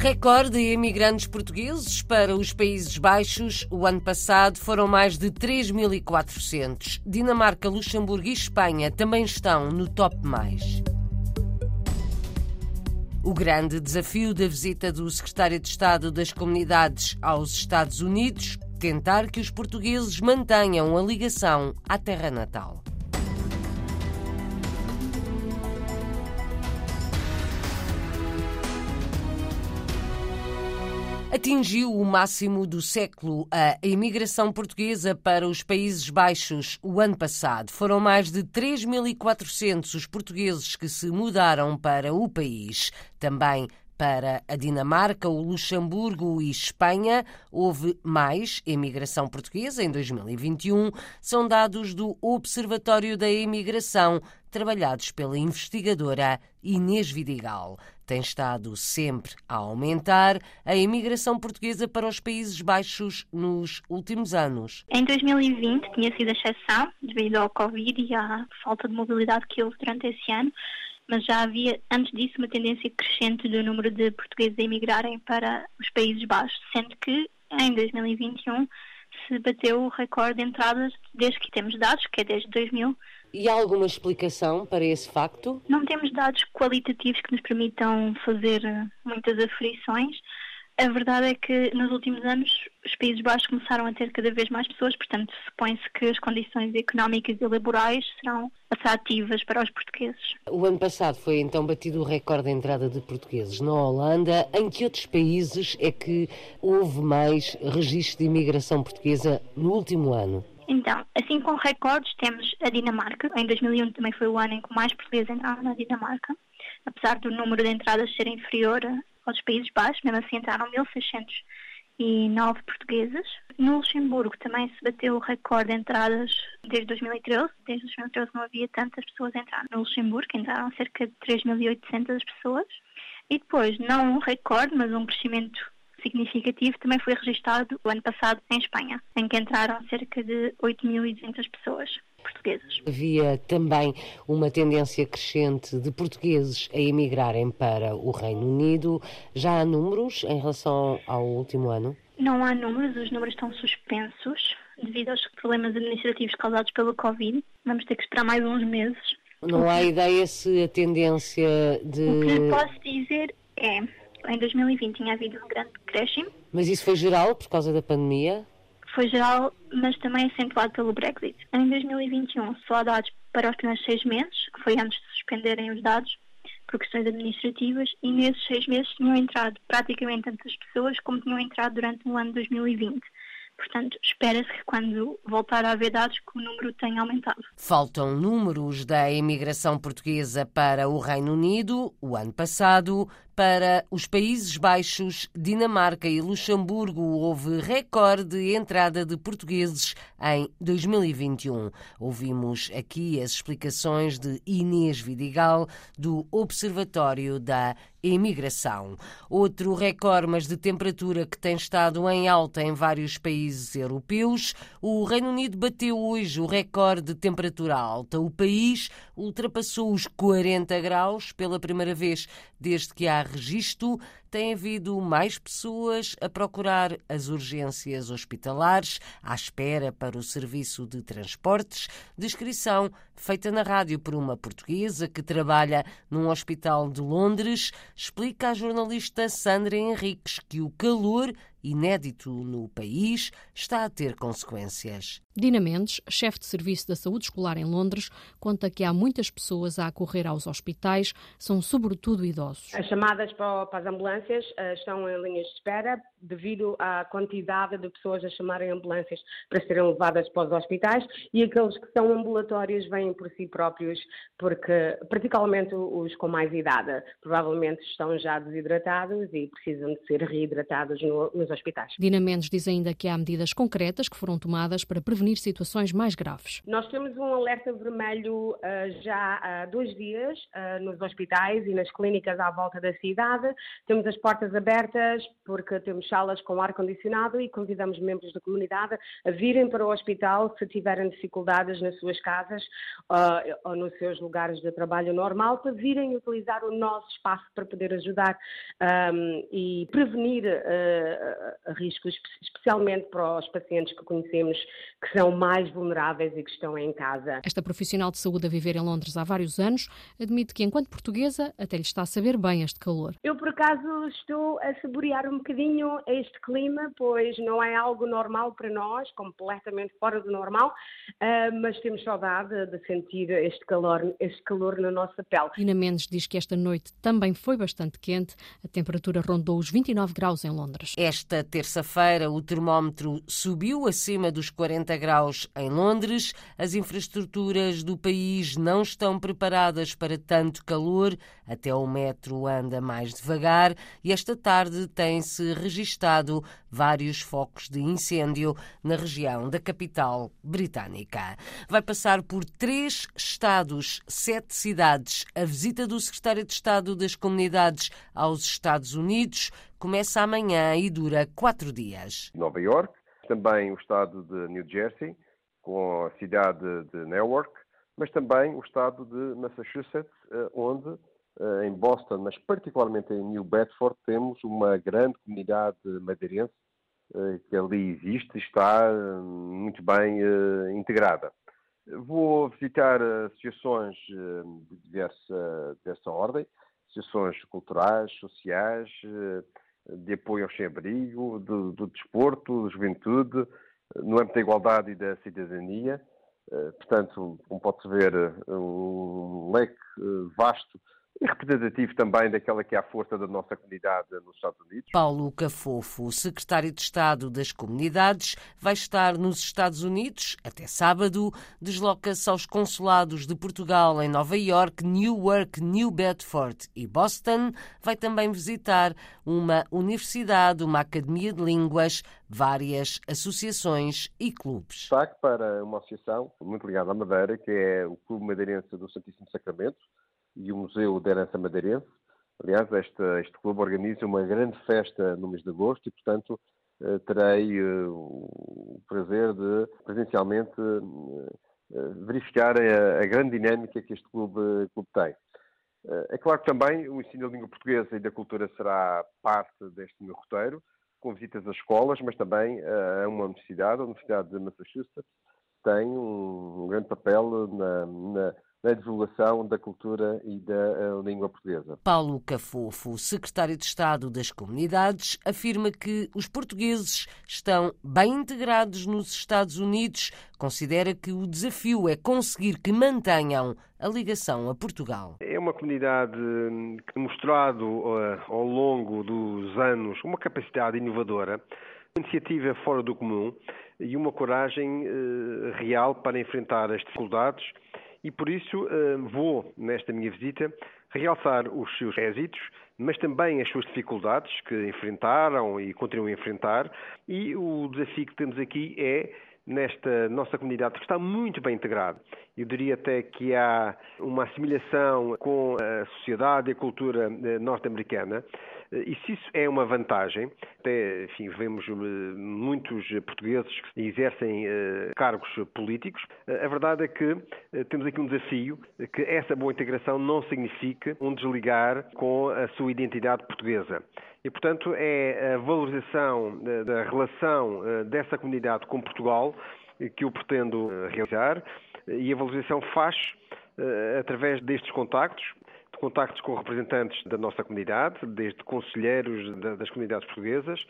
Recorde de imigrantes portugueses para os Países Baixos. O ano passado foram mais de 3.400. Dinamarca, Luxemburgo e Espanha também estão no top mais. O grande desafio da visita do secretário de Estado das Comunidades aos Estados Unidos tentar que os portugueses mantenham a ligação à terra natal. Atingiu o máximo do século a imigração portuguesa para os Países Baixos o ano passado. Foram mais de 3.400 os portugueses que se mudaram para o país. Também para a Dinamarca, o Luxemburgo e Espanha houve mais imigração portuguesa em 2021. São dados do Observatório da Imigração, trabalhados pela investigadora Inês Vidigal. Tem estado sempre a aumentar a imigração portuguesa para os Países Baixos nos últimos anos. Em 2020 tinha sido a exceção devido ao Covid e à falta de mobilidade que houve durante esse ano mas já havia antes disso uma tendência crescente do número de portugueses a emigrarem para os Países Baixos, sendo que em 2021 se bateu o recorde de entradas desde que temos dados, que é desde 2000. E há alguma explicação para esse facto? Não temos dados qualitativos que nos permitam fazer muitas aferições. A verdade é que nos últimos anos os Países Baixos começaram a ter cada vez mais pessoas, portanto, supõe-se que as condições económicas e laborais serão atrativas para os portugueses. O ano passado foi então batido o recorde de entrada de portugueses na Holanda. Em que outros países é que houve mais registro de imigração portuguesa no último ano? Então, assim com recordes, temos a Dinamarca. Em 2001 também foi o ano em que mais portugueses entraram na Dinamarca. Apesar do número de entradas ser inferior aos Países Baixos, mesmo assim entraram 1.609 portuguesas. No Luxemburgo também se bateu o recorde de entradas desde 2013. Desde 2013 não havia tantas pessoas a entrar no Luxemburgo, entraram cerca de 3.800 pessoas. E depois, não um recorde, mas um crescimento significativo também foi registado o ano passado em Espanha, em que entraram cerca de 8.200 pessoas Havia também uma tendência crescente de portugueses a emigrarem para o Reino Unido. Já há números em relação ao último ano? Não há números, os números estão suspensos devido aos problemas administrativos causados pelo Covid. Vamos ter que esperar mais uns meses. Não há ideia se a tendência de. O que posso dizer é em 2020 tinha havido um grande decréscimo. Mas isso foi geral por causa da pandemia? Foi geral, mas também acentuado pelo Brexit. Em 2021 só há dados para os primeiros seis meses, que foi antes de suspenderem os dados por questões administrativas, e nesses seis meses tinham entrado praticamente tantas pessoas como tinham entrado durante o ano de 2020. Portanto, espera-se que quando voltar a haver dados que o número tenha aumentado. Faltam números da imigração portuguesa para o Reino Unido. O ano passado, para os Países Baixos, Dinamarca e Luxemburgo, houve recorde de entrada de portugueses em 2021. Ouvimos aqui as explicações de Inês Vidigal, do Observatório da Imigração. Outro recorde, mas de temperatura que tem estado em alta em vários países europeus. O Reino Unido bateu hoje o recorde de temperatura alta. O país ultrapassou os 40 graus pela primeira vez desde que há registro, tem havido mais pessoas a procurar as urgências hospitalares, à espera para o serviço de transportes. Descrição feita na rádio por uma portuguesa que trabalha num hospital de Londres, explica a jornalista Sandra Henriques que o calor inédito no país, está a ter consequências. Dina Mendes, chefe de serviço da saúde escolar em Londres, conta que há muitas pessoas a acorrer aos hospitais, são sobretudo idosos. As chamadas para as ambulâncias uh, estão em linhas de espera devido à quantidade de pessoas a chamarem ambulâncias para serem levadas para os hospitais e aqueles que são ambulatórios vêm por si próprios, porque, particularmente os com mais idade, provavelmente estão já desidratados e precisam de ser reidratados no, nos hospitais. Dina Mendes diz ainda que há medidas concretas que foram tomadas para prevenir situações mais graves. Nós temos um alerta vermelho uh, já há dois dias uh, nos hospitais e nas clínicas à volta da cidade. Temos as portas abertas porque temos salas com ar-condicionado e convidamos membros da comunidade a virem para o hospital se tiverem dificuldades nas suas casas uh, ou nos seus lugares de trabalho normal, para virem utilizar o nosso espaço para poder ajudar um, e prevenir uh, riscos, especialmente para os pacientes que conhecemos que são mais vulneráveis e que estão em casa. Esta profissional de saúde a viver em Londres há vários anos admite que, enquanto portuguesa, até lhe está a saber bem este calor. Eu, por acaso, estou a saborear um bocadinho este clima, pois não é algo normal para nós, completamente fora do normal, uh, mas temos saudade de sentir este calor, este calor na nossa pele. Ina Mendes diz que esta noite também foi bastante quente, a temperatura rondou os 29 graus em Londres. Esta terça-feira o termómetro subiu acima dos 40 graus em Londres. As infraestruturas do país não estão preparadas para tanto calor, até o metro anda mais devagar e esta tarde tem-se registado vários focos de incêndio na região da capital britânica. Vai passar por três estados, sete cidades. A visita do secretário de Estado das Comunidades aos Estados Unidos começa amanhã e dura quatro dias. Nova York, também o estado de New Jersey, com a cidade de Newark, mas também o estado de Massachusetts, eh, onde em Boston, mas particularmente em New Bedford, temos uma grande comunidade madeirense eh, que ali existe e está eh, muito bem integrada. Vou visitar associações de diversa, diversa ordem, associações culturais, sociais, de apoio ao sem-abrigo, do, do desporto, da juventude, no âmbito da igualdade e da cidadania. Portanto, como pode-se ver, um leque vasto e representativo também daquela que é a força da nossa comunidade nos Estados Unidos. Paulo Cafofo, secretário de Estado das Comunidades, vai estar nos Estados Unidos até sábado. Desloca-se aos consulados de Portugal em Nova York, Newark, New Bedford e Boston. Vai também visitar uma universidade, uma academia de línguas, várias associações e clubes. Destaque para uma associação muito ligada à Madeira, que é o Clube Madeirense do Santíssimo Sacramento e o Museu da Herança Madeirense. Aliás, este, clube organiza uma grande festa no mês de agosto e, portanto, eh, terei eh, o prazer de presencialmente eh, verificar a, a grande dinâmica que este clube, clube tem. É claro que também o ensino da língua portuguesa e da cultura será parte deste meu roteiro, com visitas às escolas, mas também a uma universidade, a Universidade de Massachusetts, tem um grande papel na, na na divulgação da cultura e da eh, língua portuguesa. Paulo Cafofo, secretário de Estado das Comunidades, afirma que os portugueses estão bem integrados nos Estados Unidos. Considera que o desafio é conseguir que mantenham a ligação a Portugal. É uma comunidade hum, que mostrado uh, ao longo dos anos uma capacidade inovadora, uma iniciativa fora do comum e uma coragem uh, real para enfrentar as dificuldades e por isso eh, vou, nesta minha visita, realçar os seus êxitos, mas também as suas dificuldades que enfrentaram e continuam a enfrentar. E o desafio que temos aqui é nesta nossa comunidade que está muito bem integrada. Eu diria até que há uma assimilação com a sociedade e a cultura eh, norte-americana e se isso é uma vantagem, até, enfim, vemos eh, muitos portugueses que exercem uh, cargos políticos, a verdade é que temos aqui um desafio, que essa boa integração não significa um desligar com a sua identidade portuguesa. E, portanto, é a valorização da, relação dessa comunidade com Portugal que eu pretendo realizar e a valorização faz através destes contactos, contactos com representantes da nossa comunidade, desde conselheiros das comunidades portuguesas,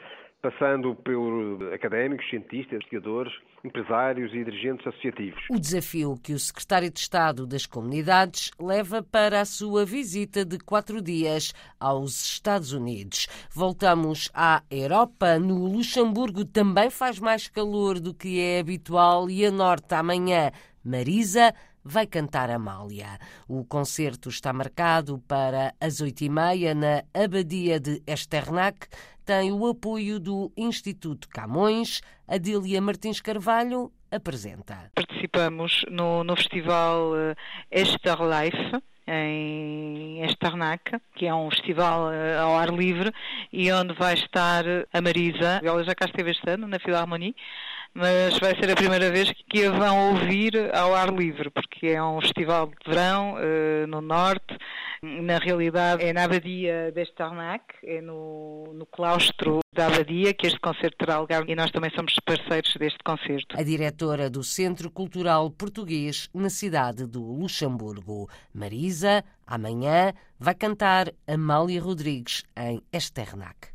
passando por académicos, cientistas, investigadores, empresários e dirigentes associativos. O desafio que o secretário de Estado das Comunidades leva para a sua visita de quatro dias aos Estados Unidos. Voltamos à Europa. No Luxemburgo também faz mais calor do que é habitual e a norte amanhã. Marisa vai cantar Amália. O concerto está marcado para as oito e meia na Abadia de Esternac. Tem o apoio do Instituto Camões. Adília Martins Carvalho apresenta. Participamos no, no festival uh, Life em Esternac, que é um festival eh, ao ar livre e onde vai estar a Marisa. Ela já cá esteve este ano na Filarmonie mas vai ser a primeira vez que a vão ouvir ao ar livre, porque é um festival de verão uh, no norte. Na realidade, é na Abadia deste Tarnac, é no, no claustro da Abadia que este concerto terá lugar e nós também somos parceiros deste concerto. A diretora do Centro Cultural Português na cidade do Luxemburgo, Marisa, amanhã vai cantar Amália Rodrigues em Esternac.